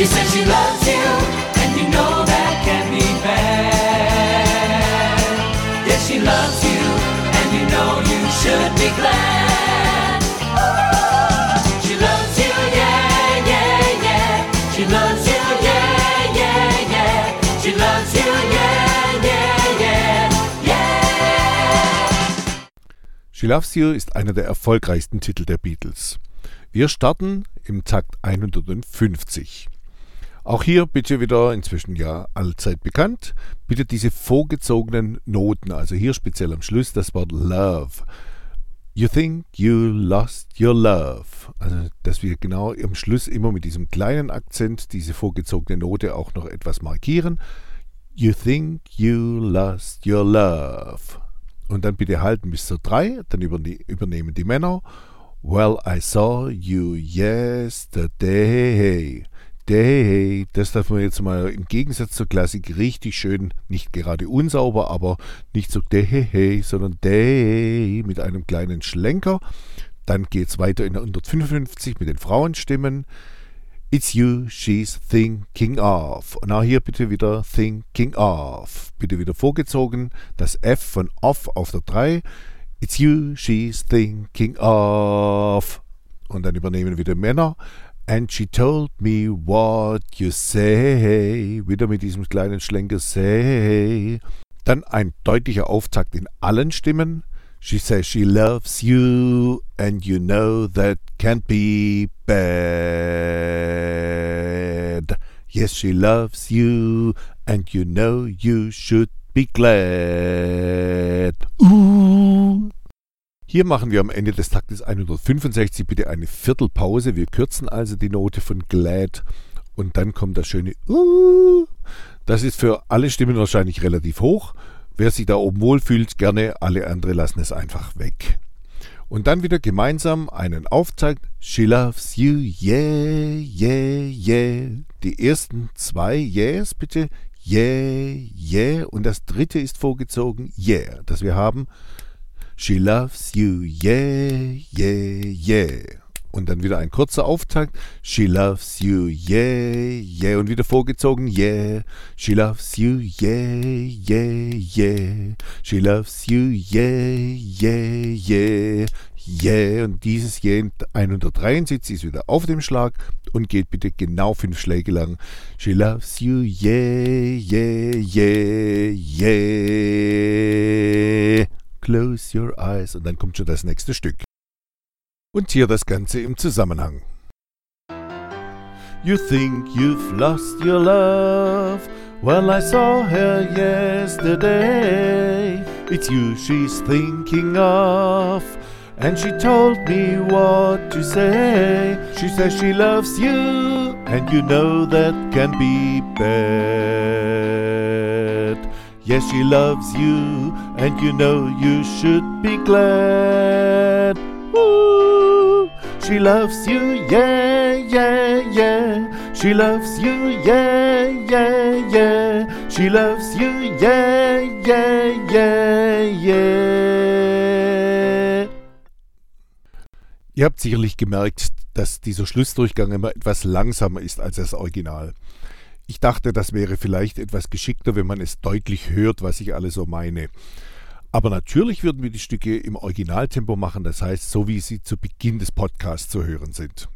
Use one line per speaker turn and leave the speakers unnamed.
She says she loves you, and you know that can't be bad. Yes, she loves you, and you know you should be glad. She loves you, yeah, yeah, yeah. She loves you, yeah, yeah, yeah. She loves you, yeah, yeah, yeah, yeah.
She Loves You ist einer der erfolgreichsten Titel der Beatles. Wir starten im Takt 150. Auch hier bitte wieder, inzwischen ja allzeit bekannt, bitte diese vorgezogenen Noten, also hier speziell am Schluss das Wort Love. You think you lost your love. Also, dass wir genau am Schluss immer mit diesem kleinen Akzent diese vorgezogene Note auch noch etwas markieren. You think you lost your love. Und dann bitte halten bis zur 3, dann überne übernehmen die Männer. Well, I saw you yesterday. Day, das darf man jetzt mal im Gegensatz zur Klassik richtig schön, nicht gerade unsauber, aber nicht so day, sondern day mit einem kleinen Schlenker. Dann geht es weiter in der 155 mit den Frauenstimmen. It's you she's thinking of. Und auch hier bitte wieder thinking of. Bitte wieder vorgezogen. Das F von off auf der 3. It's you she's thinking of. Und dann übernehmen wieder Männer. And she told me what you say. Wieder mit diesem kleinen Schlenker say. Dann ein deutlicher Auftakt in allen Stimmen. She says she loves you, and you know that can't be bad. Yes, she loves you, and you know you should be glad. Hier machen wir am Ende des Taktes 165 bitte eine Viertelpause. Wir kürzen also die Note von glad und dann kommt das schöne uh. Das ist für alle Stimmen wahrscheinlich relativ hoch. Wer sich da oben wohlfühlt, gerne. Alle anderen lassen es einfach weg. Und dann wieder gemeinsam einen Auftakt. She loves you, yeah, yeah, yeah. Die ersten zwei Yeahs bitte. Yeah, yeah. Und das dritte ist vorgezogen. Yeah. Das wir haben. She loves you, yeah, yeah, yeah. Und dann wieder ein kurzer Auftakt. She loves you, yeah, yeah. Und wieder vorgezogen, yeah. She loves you, yeah, yeah, yeah. She loves you, yeah, yeah, yeah. Yeah. Und dieses Yeah 173 ist wieder auf dem Schlag und geht bitte genau fünf Schläge lang. She loves you, yeah, yeah, yeah, yeah. Close your eyes. Und dann kommt schon das nächste Stück. Und hier das Ganze im Zusammenhang. You think you've lost your love. Well, I saw her yesterday. It's you she's thinking of. And she told me what to say. She says she loves you. And you know that can be bad. Yes, she loves you. And you know you should be glad. Ooh, she loves you, yeah, yeah, yeah. She loves you, yeah, yeah, yeah. She loves you, yeah, yeah, yeah, yeah. Ihr habt sicherlich gemerkt, dass dieser Schlussdurchgang immer etwas langsamer ist als das Original. Ich dachte, das wäre vielleicht etwas geschickter, wenn man es deutlich hört, was ich alles so meine. Aber natürlich würden wir die Stücke im Originaltempo machen, das heißt, so wie sie zu Beginn des Podcasts zu hören sind.